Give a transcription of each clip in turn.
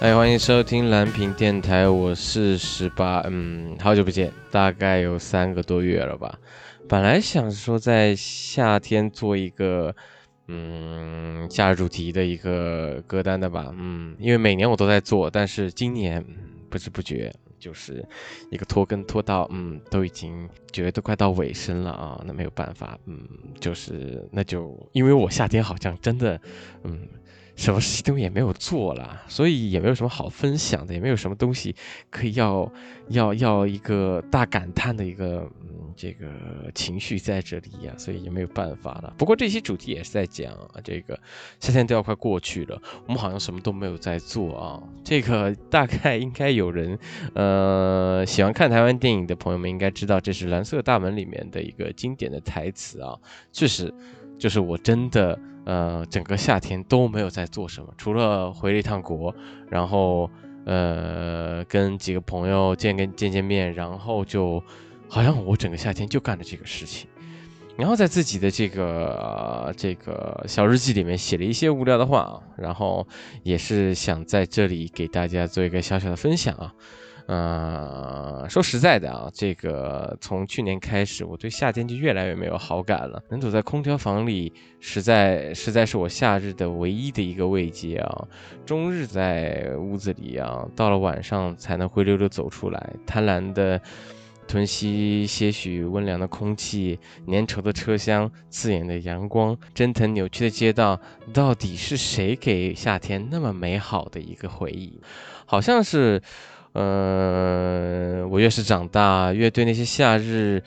哎，欢迎收听蓝屏电台，我是十八，嗯，好久不见，大概有三个多月了吧。本来想说在夏天做一个，嗯，夏日主题的一个歌单的吧，嗯，因为每年我都在做，但是今年不知不觉就是一个拖更拖到，嗯，都已经觉得都快到尾声了啊，那没有办法，嗯，就是那就因为我夏天好像真的，嗯。什么事情都也没有做了，所以也没有什么好分享的，也没有什么东西可以要要要一个大感叹的一个嗯这个情绪在这里呀、所以也没有办法了。不过这期主题也是在讲这个夏天都要快过去了，我们好像什么都没有在做啊。这个 大概应该有人呃喜欢看台湾电影的朋友们应该知道，这是《蓝色大门》里面的一个经典的台词啊，确实就是我真的。呃，整个夏天都没有在做什么，除了回了一趟国，然后呃跟几个朋友见跟见见面，然后就好像我整个夏天就干了这个事情，然后在自己的这个、这个小日记里面写了一些无聊的话啊，然后也是想在这里给大家做一个小小的分享啊。呃，说实在的啊，这个从去年开始，我对夏天就越来越没有好感了。能躲在空调房里，实在实在是我夏日的唯一的一个慰藉啊。终日在屋子里啊，到了晚上才能灰溜溜走出来，贪婪的吞吸些许温凉的空气，粘稠的车厢，刺眼的阳光，蒸腾扭曲的街道，到底是谁给夏天那么美好的一个回忆？好像是。呃，我越是长大，越对那些夏日，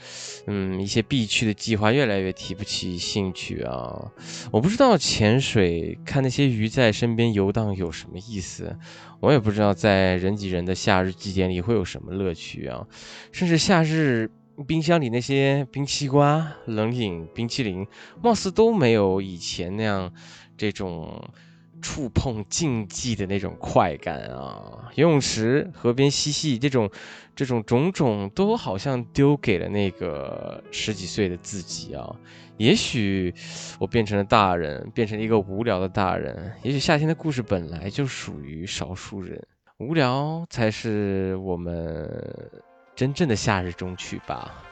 嗯，一些必去的计划越来越提不起兴趣啊。我不知道潜水看那些鱼在身边游荡有什么意思，我也不知道在人挤人的夏日祭典里会有什么乐趣啊。甚至夏日冰箱里那些冰西瓜、冷饮、冰淇淋，貌似都没有以前那样这种。触碰禁忌的那种快感啊！游泳池、河边嬉戏，这种、这种种种都好像丢给了那个十几岁的自己啊。也许我变成了大人，变成了一个无聊的大人。也许夏天的故事本来就属于少数人，无聊才是我们真正的夏日中曲吧。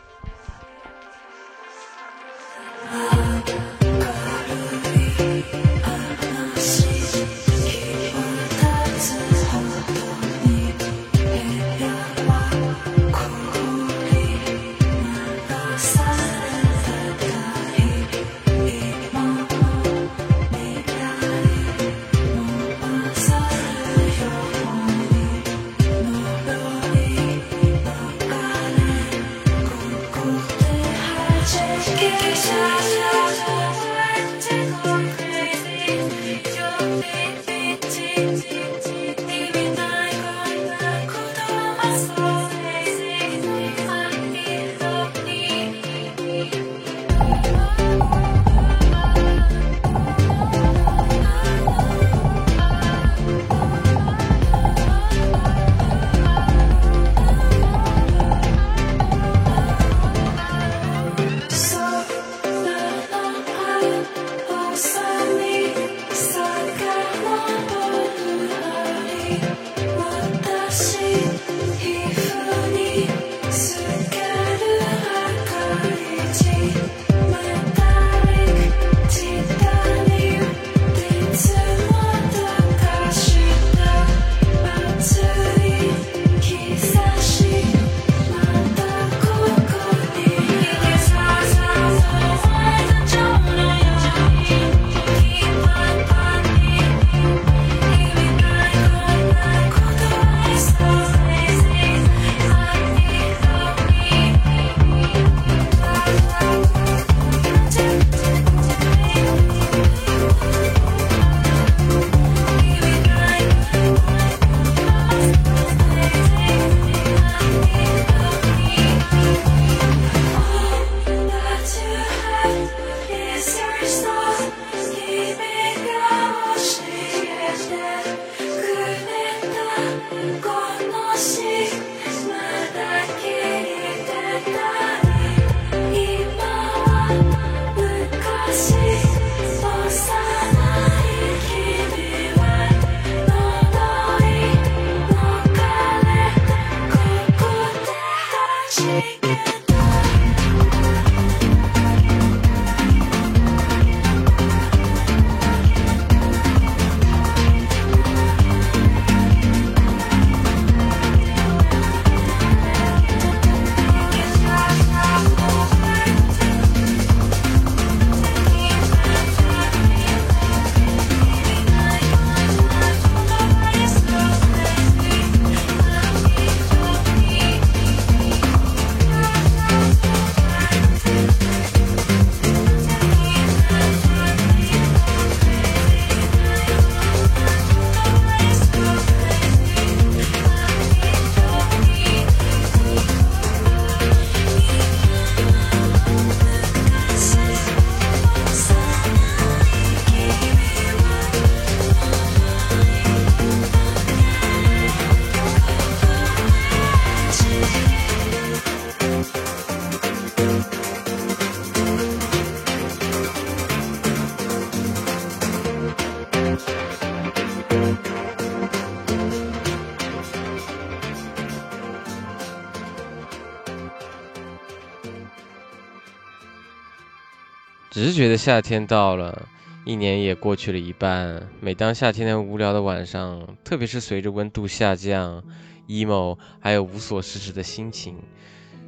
觉得夏天到了，一年也过去了一半。每当夏天的无聊的晚上，特别是随着温度下降，emo 还有无所事事的心情，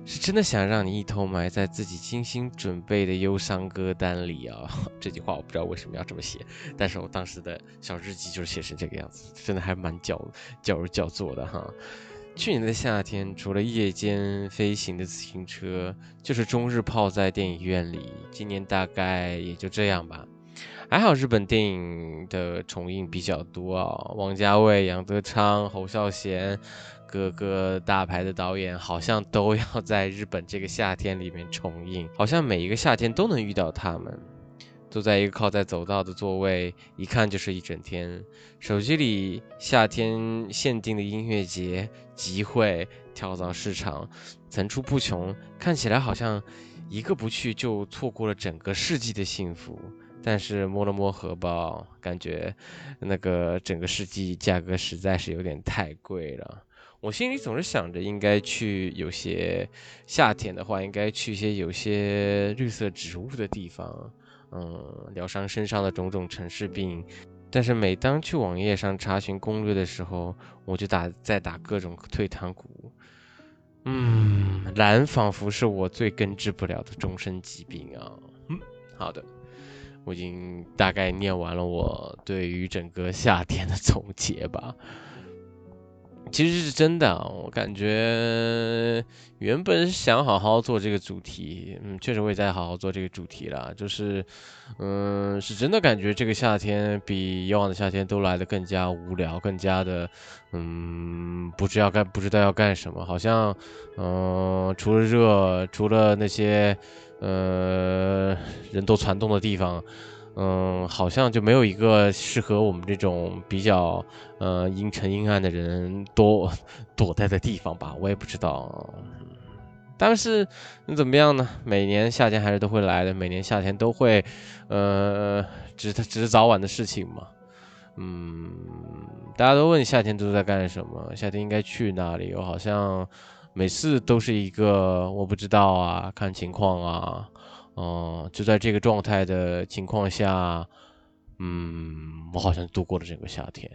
是真的想让你一头埋在自己精心准备的忧伤歌单里啊！这句话我不知道为什么要这么写，但是我当时的小日记就是写成这个样子，真的还蛮矫矫揉造作的哈。去年的夏天，除了夜间飞行的自行车，就是终日泡在电影院里。今年大概也就这样吧。还好日本电影的重映比较多啊，王家卫、杨德昌、侯孝贤，各个大牌的导演好像都要在日本这个夏天里面重映，好像每一个夏天都能遇到他们。坐在一个靠在走道的座位，一看就是一整天。手机里夏天限定的音乐节、集会、跳蚤市场层出不穷，看起来好像一个不去就错过了整个世纪的幸福。但是摸了摸荷包，感觉那个整个世纪价格实在是有点太贵了。我心里总是想着，应该去有些夏天的话，应该去一些有些绿色植物的地方。嗯，疗伤身上的种种城市病，但是每当去网页上查询攻略的时候，我就打在打各种退堂鼓。嗯，懒仿佛是我最根治不了的终身疾病啊。嗯，好的，我已经大概念完了我对于整个夏天的总结吧。其实是真的，我感觉原本想好好做这个主题，嗯，确实会再好好做这个主题了。就是，嗯，是真的感觉这个夏天比以往的夏天都来的更加无聊，更加的，嗯，不知道干不知道要干什么，好像，嗯，除了热，除了那些，呃，人多攒动的地方。嗯，好像就没有一个适合我们这种比较呃阴沉阴暗的人躲躲在的地方吧，我也不知道。但是你怎么样呢？每年夏天还是都会来的，每年夏天都会，呃，只是只是早晚的事情嘛。嗯，大家都问夏天都在干什么，夏天应该去哪里？我好像每次都是一个我不知道啊，看情况啊。哦，就在这个状态的情况下，嗯，我好像度过了整个夏天。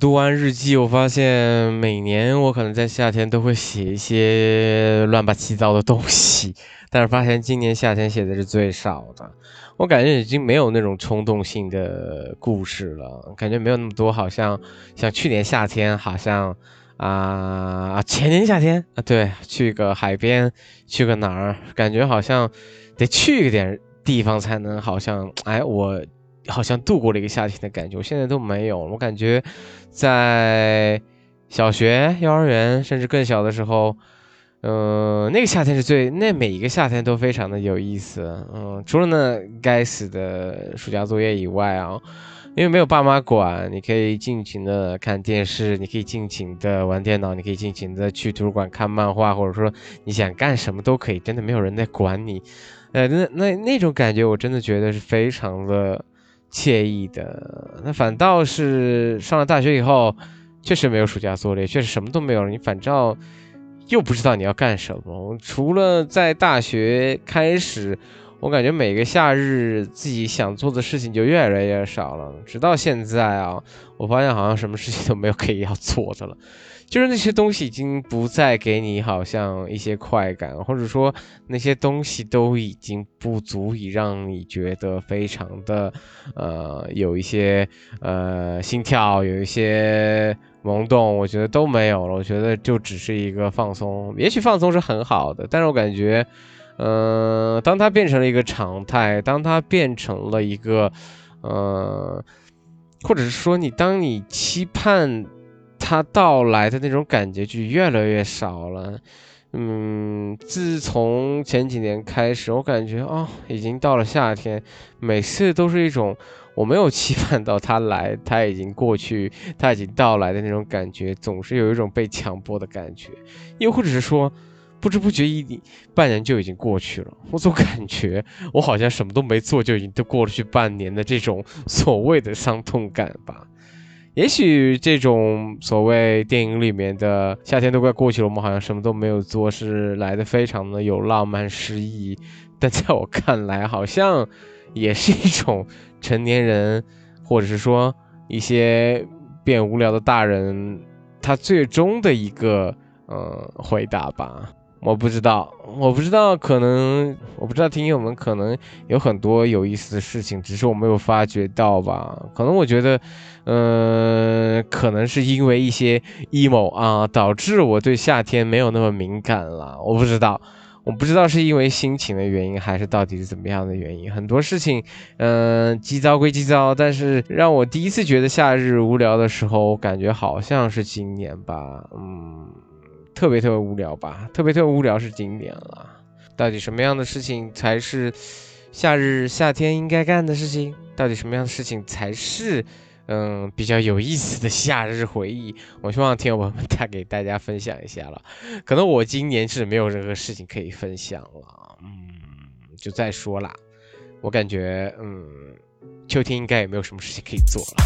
读完日记，我发现每年我可能在夏天都会写一些乱八七糟的东西，但是发现今年夏天写的是最少的。我感觉已经没有那种冲动性的故事了，感觉没有那么多，好像像去年夏天，好像啊前年夏天啊，对，去个海边，去个哪儿，感觉好像得去一点地方才能，好像哎我。好像度过了一个夏天的感觉，我现在都没有。我感觉，在小学、幼儿园，甚至更小的时候，嗯，那个夏天是最，那每一个夏天都非常的有意思。嗯，除了那该死的暑假作业以外啊，因为没有爸妈管，你可以尽情的看电视，你可以尽情的玩电脑，你可以尽情的去图书馆看漫画，或者说你想干什么都可以，真的没有人在管你。呃，那那那种感觉，我真的觉得是非常的惬意的。那反倒是上了大学以后，确实没有暑假作业，确实什么都没有了。你反倒又不知道你要干什么。除了在大学开始，我感觉每个夏日自己想做的事情就越来越少了。直到现在啊，我发现好像什么事情都没有可以要做的了。就是那些东西已经不再给你好像一些快感，或者说那些东西都已经不足以让你觉得非常的，呃，有一些呃心跳，有一些萌动，我觉得都没有了。我觉得就只是一个放松，也许放松是很好的，但是我感觉，嗯，当它变成了一个常态，当它变成了一个，呃，或者是说你当你期盼。它到来的那种感觉就越来越少了，嗯，自从前几年开始，我感觉哦，已经到了夏天，每次都是一种我没有期盼到它来，它已经过去，它已经到来的那种感觉，总是有一种被强迫的感觉，又或者是说，不知不觉一半年就已经过去了，我总感觉我好像什么都没做就已经都过去半年的这种所谓的伤痛感吧。也许这种所谓电影里面的夏天都快过去了，我们好像什么都没有做，是来的非常的有浪漫诗意。但在我看来，好像也是一种成年人，或者是说一些变无聊的大人，他最终的一个呃回答吧。我不知道，我不知道，可能我不知道，听友们可能有很多有意思的事情，只是我没有发觉到吧？可能我觉得，嗯，可能是因为一些 emo 啊，导致我对夏天没有那么敏感了。我不知道，我不知道是因为心情的原因，还是到底是怎么样的原因。很多事情，嗯，急躁归急躁，但是让我第一次觉得夏日无聊的时候，我感觉好像是今年吧，嗯。特别特别无聊吧，特别特别无聊是经典了。到底什么样的事情才是夏日夏天应该干的事情？到底什么样的事情才是嗯比较有意思的夏日回忆？我希望听友们带给大家分享一下了。可能我今年是没有任何事情可以分享了，嗯，就再说啦。我感觉嗯，秋天应该也没有什么事情可以做了。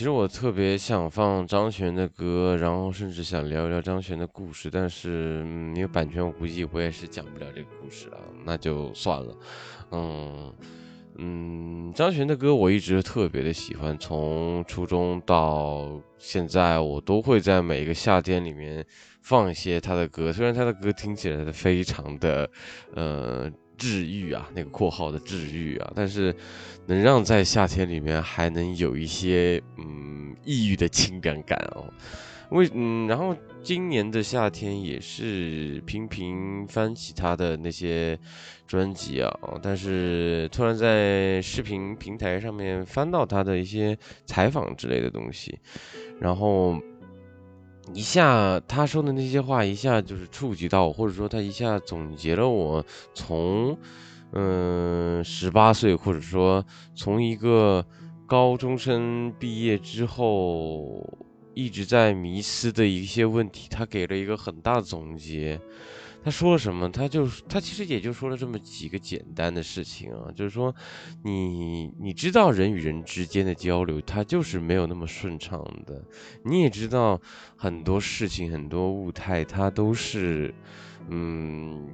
其实我特别想放张悬的歌，然后甚至想聊一聊张悬的故事，但是因为版权，我估计我也是讲不了这个故事了，那就算了。嗯嗯，张悬的歌我一直特别的喜欢，从初中到现在，我都会在每一个夏天里面放一些他的歌，虽然他的歌听起来非常的，呃。治愈啊，那个括号的治愈啊，但是能让在夏天里面还能有一些嗯抑郁的情感感哦。为嗯，然后今年的夏天也是频频翻起他的那些专辑啊，但是突然在视频平台上面翻到他的一些采访之类的东西，然后。一下他说的那些话，一下就是触及到我，或者说他一下总结了我从，嗯，十八岁，或者说从一个高中生毕业之后一直在迷失的一些问题，他给了一个很大的总结。他说了什么？他就他其实也就说了这么几个简单的事情啊，就是说，你你知道人与人之间的交流，它就是没有那么顺畅的。你也知道很多事情、很多物态，它都是，嗯，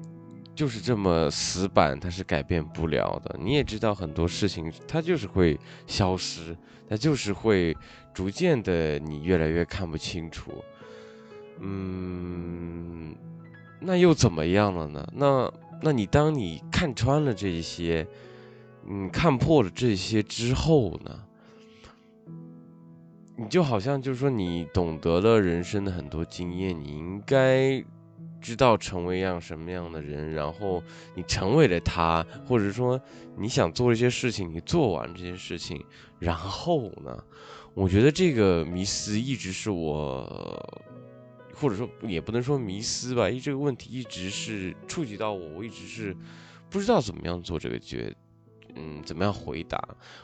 就是这么死板，它是改变不了的。你也知道很多事情，它就是会消失，它就是会逐渐的，你越来越看不清楚，嗯。那又怎么样了呢？那，那你当你看穿了这些，嗯，看破了这些之后呢？你就好像就是说，你懂得了人生的很多经验，你应该知道成为样什么样的人，然后你成为了他，或者说你想做一些事情，你做完这些事情，然后呢？我觉得这个迷思一直是我。或者说也不能说迷思吧，因为这个问题一直是触及到我，我一直是不知道怎么样做这个决，嗯，怎么样回答，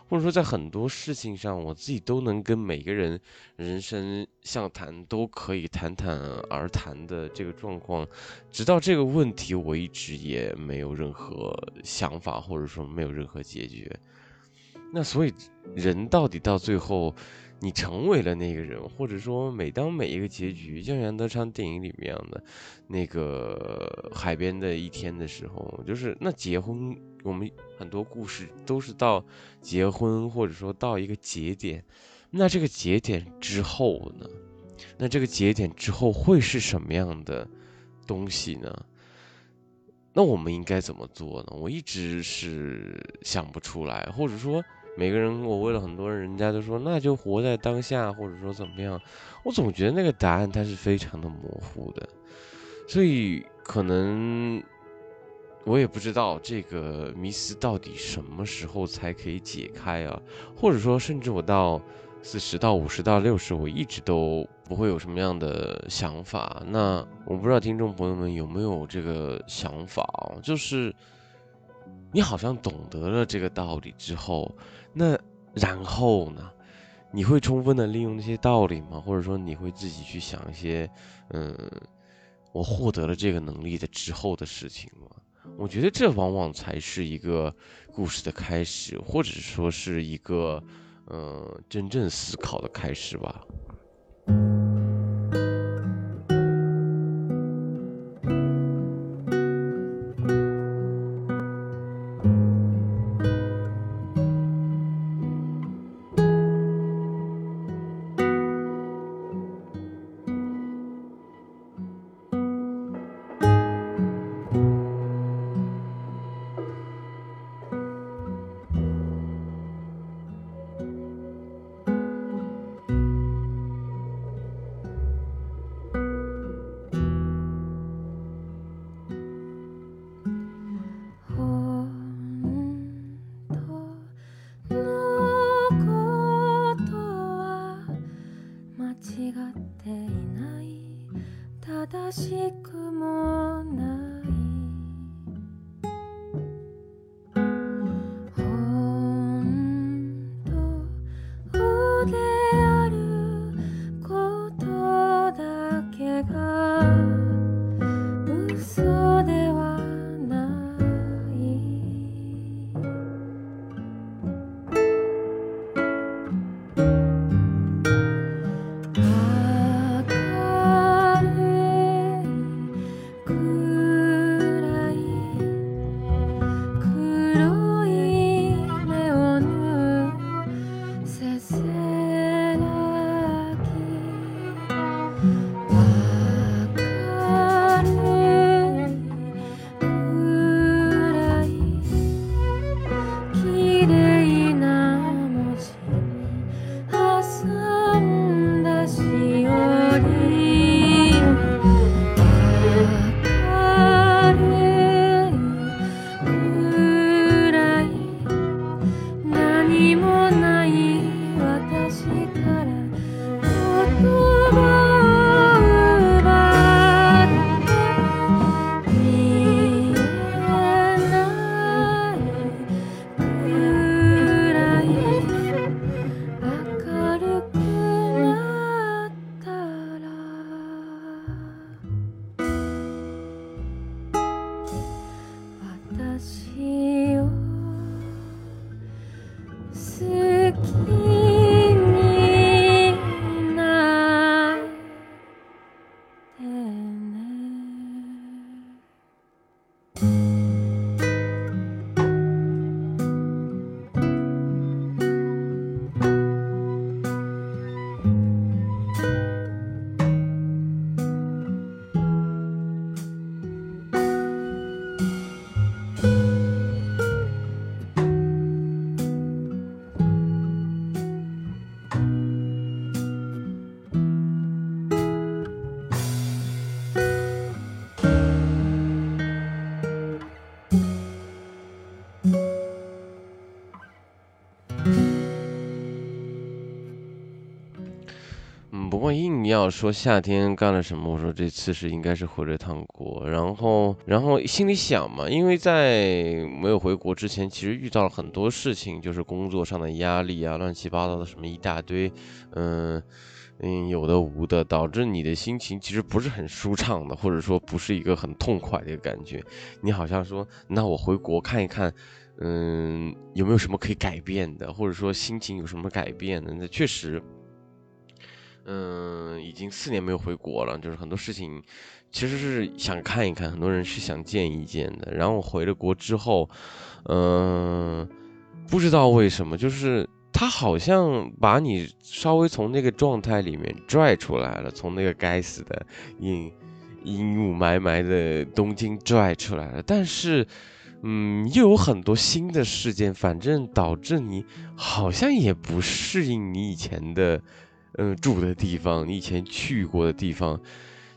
或者说在很多事情上，我自己都能跟每个人人生相谈，都可以谈谈而谈的这个状况，直到这个问题，我一直也没有任何想法，或者说没有任何解决。那所以人到底到最后？你成为了那个人，或者说，每当每一个结局，像杨德昌电影里面的，那个海边的一天的时候，就是那结婚，我们很多故事都是到结婚，或者说到一个节点，那这个节点之后呢？那这个节点之后会是什么样的东西呢？那我们应该怎么做呢？我一直是想不出来，或者说。每个人，我问了很多人，人家都说那就活在当下，或者说怎么样。我总觉得那个答案它是非常的模糊的，所以可能我也不知道这个迷思到底什么时候才可以解开啊？或者说，甚至我到四十到五十到六十，我一直都不会有什么样的想法。那我不知道听众朋友们有没有这个想法啊？就是你好像懂得了这个道理之后。那然后呢？你会充分的利用那些道理吗？或者说你会自己去想一些，嗯，我获得了这个能力的之后的事情吗？我觉得这往往才是一个故事的开始，或者说是一个，嗯，真正思考的开始吧。说夏天干了什么，我说这次是应该是回了趟国，然后然后心里想嘛，因为在没有回国之前，其实遇到了很多事情，就是工作上的压力啊，乱七八糟的什么一大堆，嗯嗯，有的无的，导致你的心情其实不是很舒畅的，或者说不是一个很痛快的一个感觉。你好像说，那我回国看一看，嗯，有没有什么可以改变的，或者说心情有什么改变的？那确实。嗯，已经四年没有回国了，就是很多事情，其实是想看一看，很多人是想见一见的。然后我回了国之后，嗯，不知道为什么，就是他好像把你稍微从那个状态里面拽出来了，从那个该死的阴阴雾霾霾的东京拽出来了。但是，嗯，又有很多新的事件，反正导致你好像也不适应你以前的。嗯，住的地方，你以前去过的地方，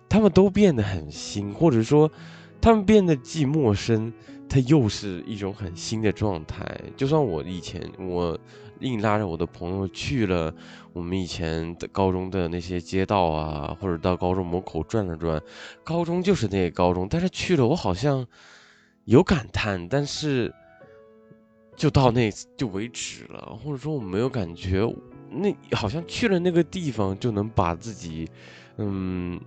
他们都变得很新，或者说，他们变得既陌生，它又是一种很新的状态。就算我以前，我硬拉着我的朋友去了我们以前的高中的那些街道啊，或者到高中门口转了转，高中就是那个高中，但是去了我好像有感叹，但是就到那就为止了，或者说我没有感觉。那好像去了那个地方就能把自己，嗯，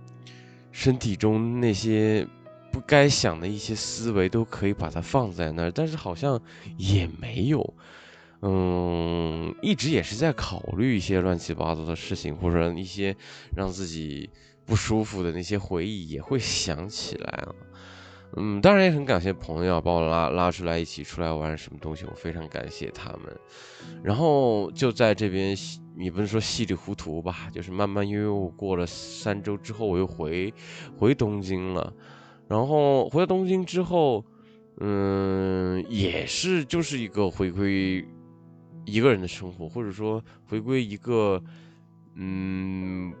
身体中那些不该想的一些思维都可以把它放在那儿，但是好像也没有，嗯，一直也是在考虑一些乱七八糟的事情，或者一些让自己不舒服的那些回忆也会想起来啊。嗯，当然也很感谢朋友把我拉拉出来一起出来玩什么东西，我非常感谢他们。然后就在这边，你不能说稀里糊涂吧，就是慢慢悠悠过了三周之后，我又回回东京了。然后回到东京之后，嗯，也是就是一个回归一个人的生活，或者说回归一个嗯。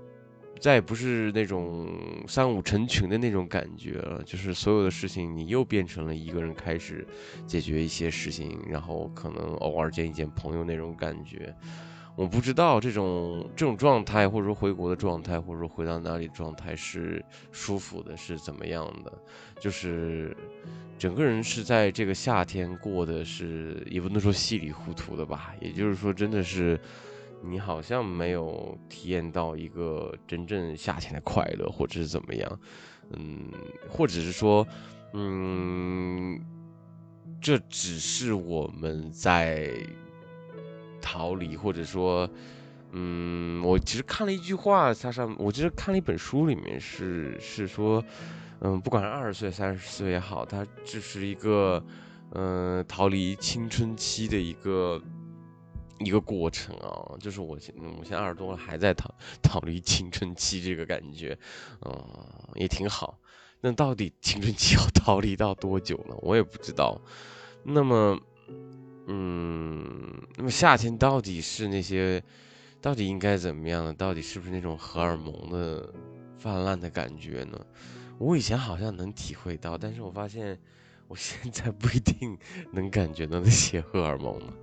再也不是那种三五成群的那种感觉了，就是所有的事情你又变成了一个人开始解决一些事情，然后可能偶尔见一见朋友那种感觉。我不知道这种这种状态，或者说回国的状态，或者说回到哪里的状态是舒服的，是怎么样的？就是整个人是在这个夏天过的是也不能说稀里糊涂的吧，也就是说真的是。你好像没有体验到一个真正夏天的快乐，或者是怎么样，嗯，或者是说，嗯，这只是我们在逃离，或者说，嗯，我其实看了一句话，它上，我其实看了一本书，里面是是说，嗯，不管是二十岁、三十岁也好，它只是一个，嗯，逃离青春期的一个。一个过程啊，就是我现我现在二十多了，还在逃逃离青春期这个感觉，嗯，也挺好。那到底青春期要 逃离到多久呢？我也不知道。那么，嗯，那么夏天到底是那些，到底应该怎么样呢？到底是不是那种荷尔蒙的泛滥的感觉呢？我以前好像能体会到，但是我发现我现在不一定能感觉到那些荷尔蒙了。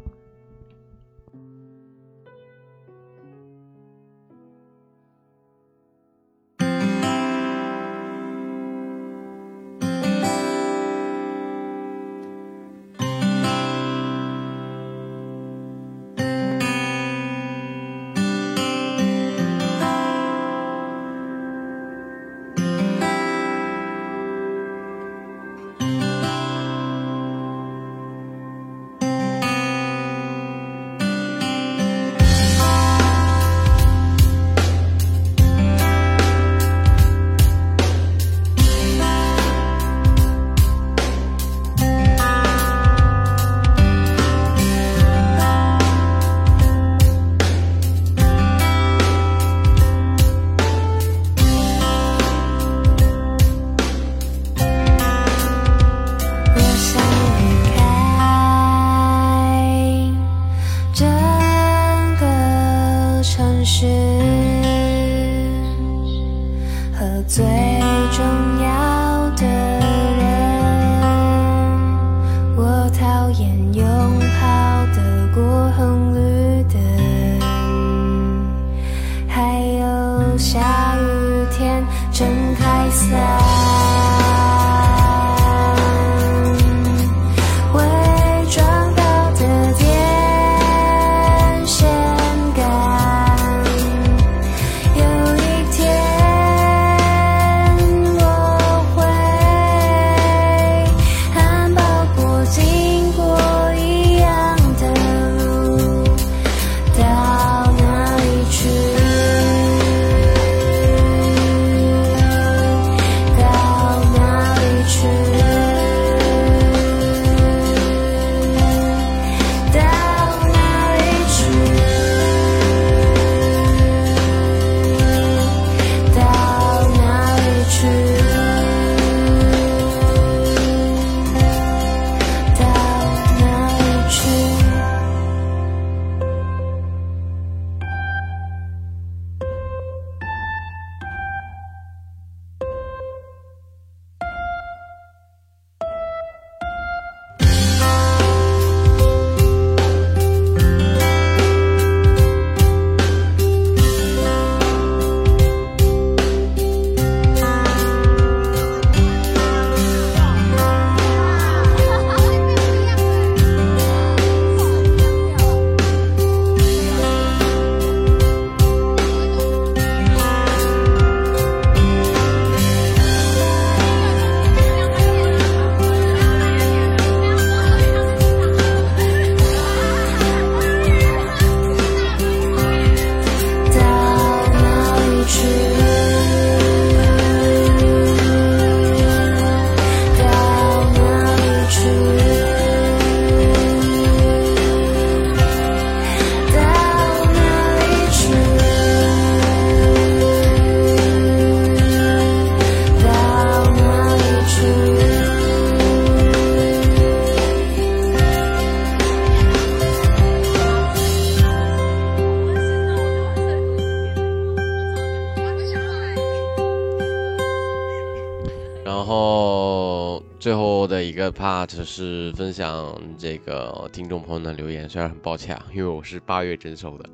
个 part 是分享这个听众朋友的留言，虽然很抱歉啊，因为我是八月征收的，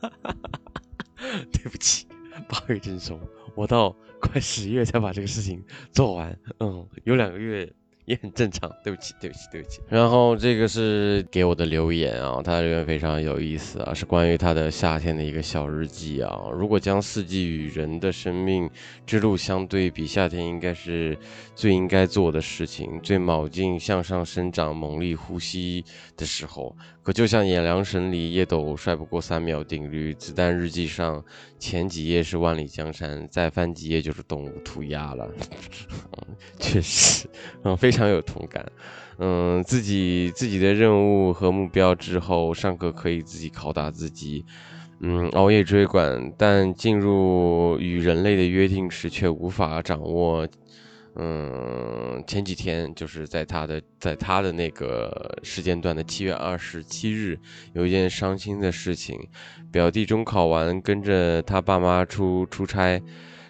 对不起，八月征收，我到快十月才把这个事情做完，嗯，有两个月。也很正常，对不起，对不起，对不起。然后这个是给我的留言啊，他留言非常有意思啊，是关于他的夏天的一个小日记啊。如果将四季与人的生命之路相对比，夏天应该是最应该做的事情，最卯劲向上生长、猛力呼吸的时候。就像《演良神》里叶斗帅不过三秒定律，子弹日记上前几页是万里江山，再翻几页就是动物涂鸦了。确实，嗯，非常有同感。嗯，自己自己的任务和目标之后，上课可以自己拷打自己，嗯，熬夜追赶，但进入与人类的约定时，却无法掌握。嗯，前几天就是在他的在他的那个时间段的七月二十七日，有一件伤心的事情，表弟中考完，跟着他爸妈出出差，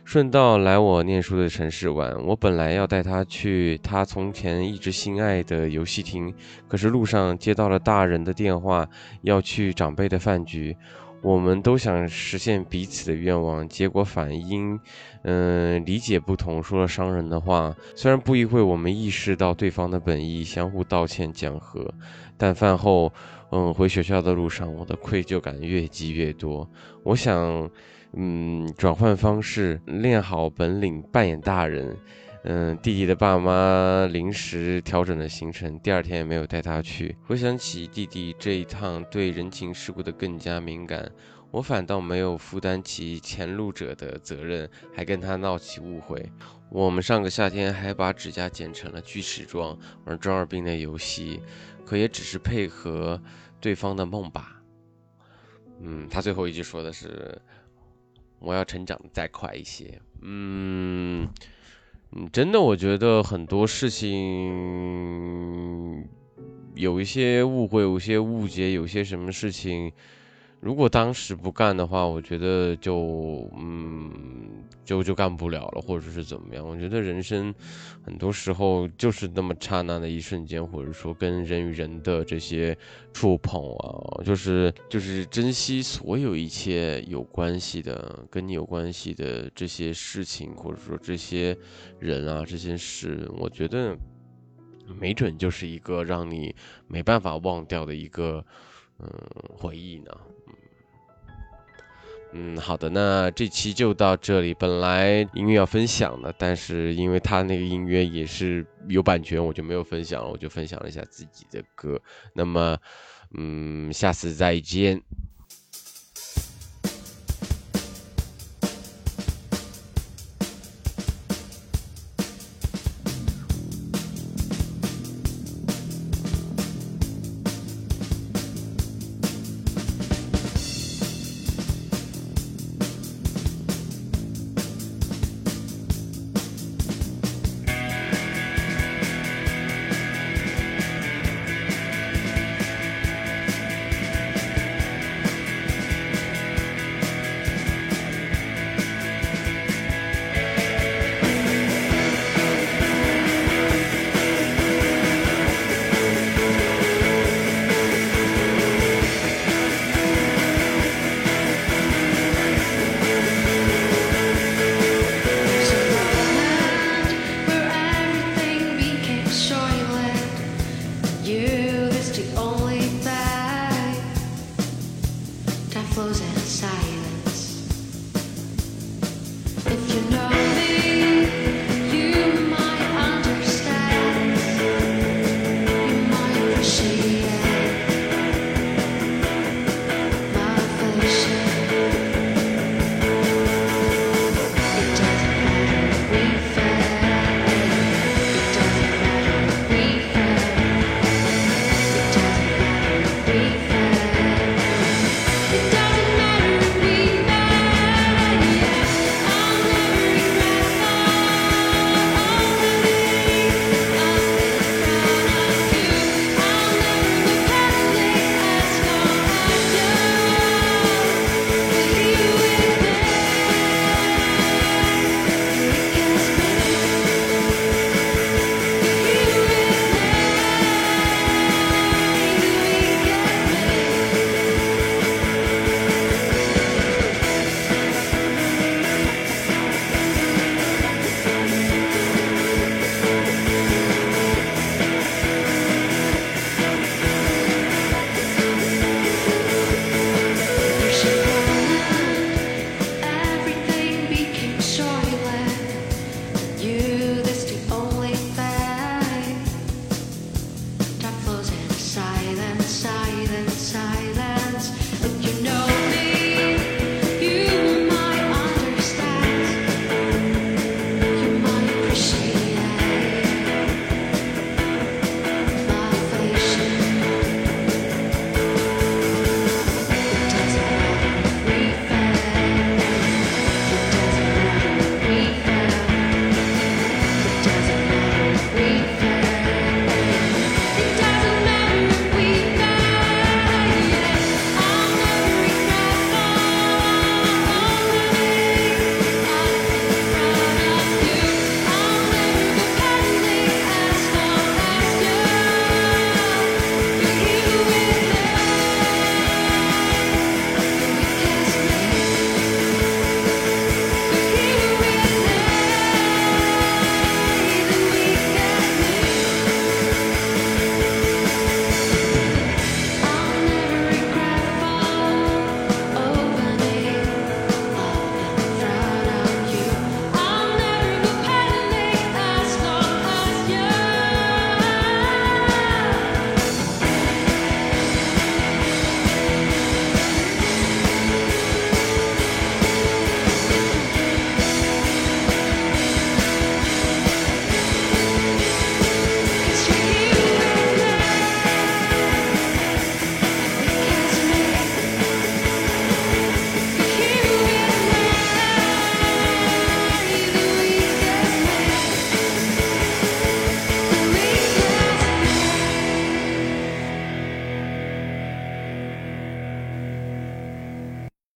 顺道来我念书的城市玩。我本来要带他去他从前一直心爱的游戏厅，可是路上接到了大人的电话，要去长辈的饭局。我们都想实现彼此的愿望，结果反因，嗯，理解不同，说了伤人的话。虽然不一会，我们意识到对方的本意，相互道歉讲和，但饭后，嗯，回学校的路上，我的愧疚感越积越多。我想，嗯，转换方式，练好本领，扮演大人。嗯，弟弟的爸妈临时调整了行程，第二天也没有带他去。回想起弟弟这一趟，对人情世故的更加敏感，我反倒没有负担起前路者的责任，还跟他闹起误会。我们上个夏天还把指甲剪成了锯齿状，玩中二病的游戏，可也只是配合对方的梦吧。嗯，他最后一句说的是：“我要成长再快一些。”嗯。嗯，真的，我觉得很多事情有一些误会，有一些误解，有些什么事情。如果当时不干的话，我觉得就嗯，就就干不了了，或者是怎么样？我觉得人生很多时候就是那么刹那的一瞬间，或者说跟人与人的这些触碰啊，就是就是珍惜所有一切有关系的、跟你有关系的这些事情，或者说这些人啊、这些事，我觉得没准就是一个让你没办法忘掉的一个嗯回忆呢。嗯，好的，那这期就到这里。本来音乐要分享的，但是因为他那个音乐也是有版权，我就没有分享了，我就分享了一下自己的歌。那么，嗯，下次再见。